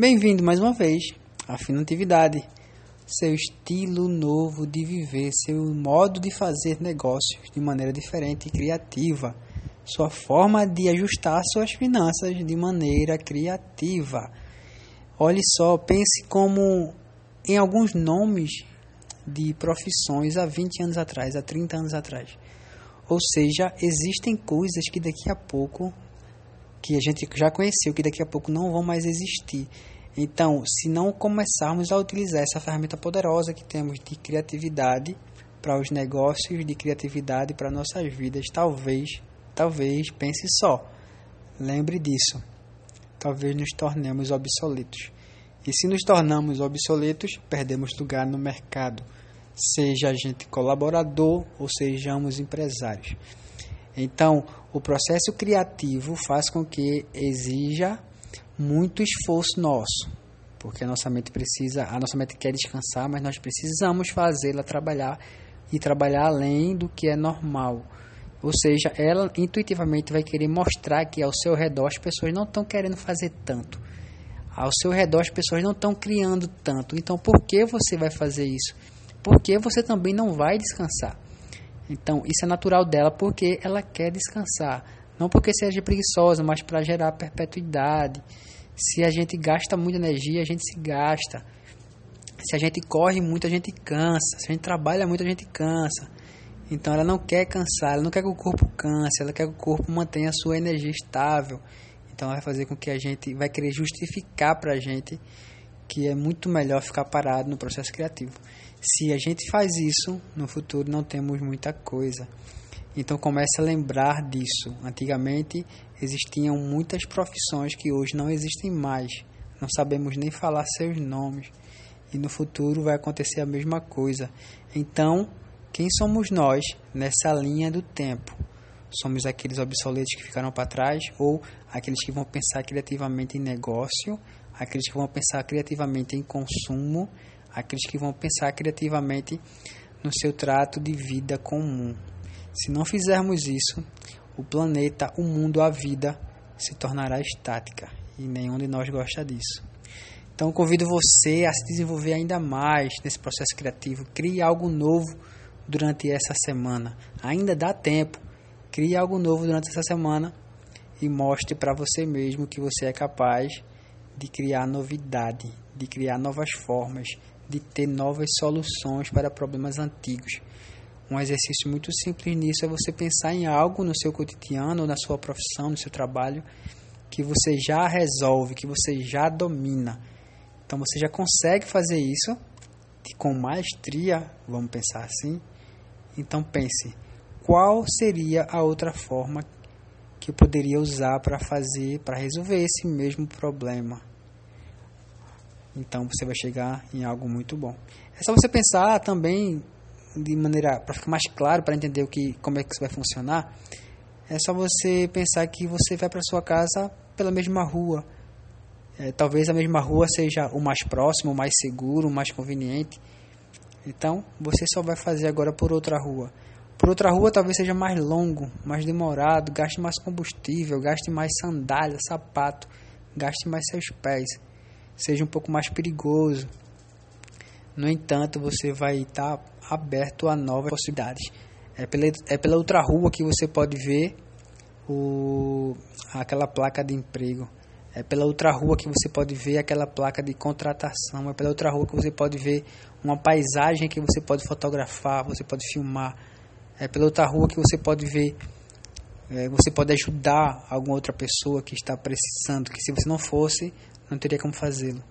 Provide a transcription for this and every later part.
Bem-vindo mais uma vez à Finatividade, seu estilo novo de viver, seu modo de fazer negócios de maneira diferente e criativa, sua forma de ajustar suas finanças de maneira criativa. Olhe só, pense como em alguns nomes de profissões há 20 anos atrás, há 30 anos atrás. Ou seja, existem coisas que daqui a pouco que a gente já conheceu, que daqui a pouco não vão mais existir. Então, se não começarmos a utilizar essa ferramenta poderosa que temos de criatividade para os negócios, de criatividade para nossas vidas, talvez, talvez, pense só, lembre disso. Talvez nos tornemos obsoletos. E se nos tornamos obsoletos, perdemos lugar no mercado, seja a gente colaborador ou sejamos empresários. Então, o processo criativo faz com que exija muito esforço nosso, porque a nossa mente precisa, a nossa mente quer descansar, mas nós precisamos fazê-la trabalhar e trabalhar além do que é normal. Ou seja, ela intuitivamente vai querer mostrar que ao seu redor as pessoas não estão querendo fazer tanto. Ao seu redor as pessoas não estão criando tanto. Então, por que você vai fazer isso? Porque você também não vai descansar. Então, isso é natural dela porque ela quer descansar. Não porque seja preguiçosa, mas para gerar perpetuidade. Se a gente gasta muita energia, a gente se gasta. Se a gente corre muito, a gente cansa. Se a gente trabalha muito, a gente cansa. Então ela não quer cansar, ela não quer que o corpo canse, ela quer que o corpo mantenha a sua energia estável. Então vai fazer com que a gente vai querer justificar para a gente que é muito melhor ficar parado no processo criativo. Se a gente faz isso, no futuro não temos muita coisa. Então comece a lembrar disso. Antigamente existiam muitas profissões que hoje não existem mais. Não sabemos nem falar seus nomes. E no futuro vai acontecer a mesma coisa. Então, quem somos nós nessa linha do tempo? Somos aqueles obsoletos que ficaram para trás ou aqueles que vão pensar criativamente em negócio, aqueles que vão pensar criativamente em consumo aqueles que vão pensar criativamente no seu trato de vida comum. Se não fizermos isso, o planeta, o mundo, a vida se tornará estática e nenhum de nós gosta disso. Então convido você a se desenvolver ainda mais nesse processo criativo. Crie algo novo durante essa semana. Ainda dá tempo. Crie algo novo durante essa semana e mostre para você mesmo que você é capaz de criar novidade, de criar novas formas, de ter novas soluções para problemas antigos. Um exercício muito simples nisso é você pensar em algo no seu cotidiano, na sua profissão, no seu trabalho, que você já resolve, que você já domina. Então você já consegue fazer isso com maestria, vamos pensar assim. Então pense, qual seria a outra forma que eu poderia usar para fazer, para resolver esse mesmo problema? Então você vai chegar em algo muito bom. É só você pensar também de maneira para ficar mais claro, para entender o que como é que isso vai funcionar. É só você pensar que você vai para sua casa pela mesma rua. É, talvez a mesma rua seja o mais próximo, o mais seguro, o mais conveniente. Então, você só vai fazer agora por outra rua. Por outra rua talvez seja mais longo, mais demorado, gaste mais combustível, gaste mais sandália, sapato, gaste mais seus pés seja um pouco mais perigoso. No entanto, você vai estar aberto a novas possibilidades. É pela, é pela outra rua que você pode ver o, aquela placa de emprego. É pela outra rua que você pode ver aquela placa de contratação. É pela outra rua que você pode ver uma paisagem que você pode fotografar, você pode filmar. É pela outra rua que você pode ver, é, você pode ajudar alguma outra pessoa que está precisando. Que se você não fosse, não teria como fazê-lo.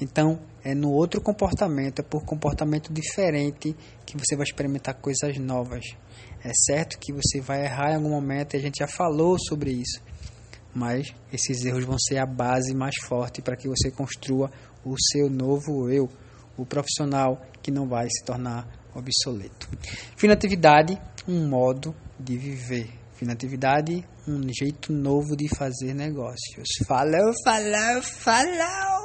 Então, é no outro comportamento, é por comportamento diferente que você vai experimentar coisas novas. É certo que você vai errar em algum momento e a gente já falou sobre isso, mas esses erros vão ser a base mais forte para que você construa o seu novo eu, o profissional que não vai se tornar obsoleto. Finatividade, um modo de viver. Finatividade, um jeito novo de fazer negócios. Falou, falou, falou!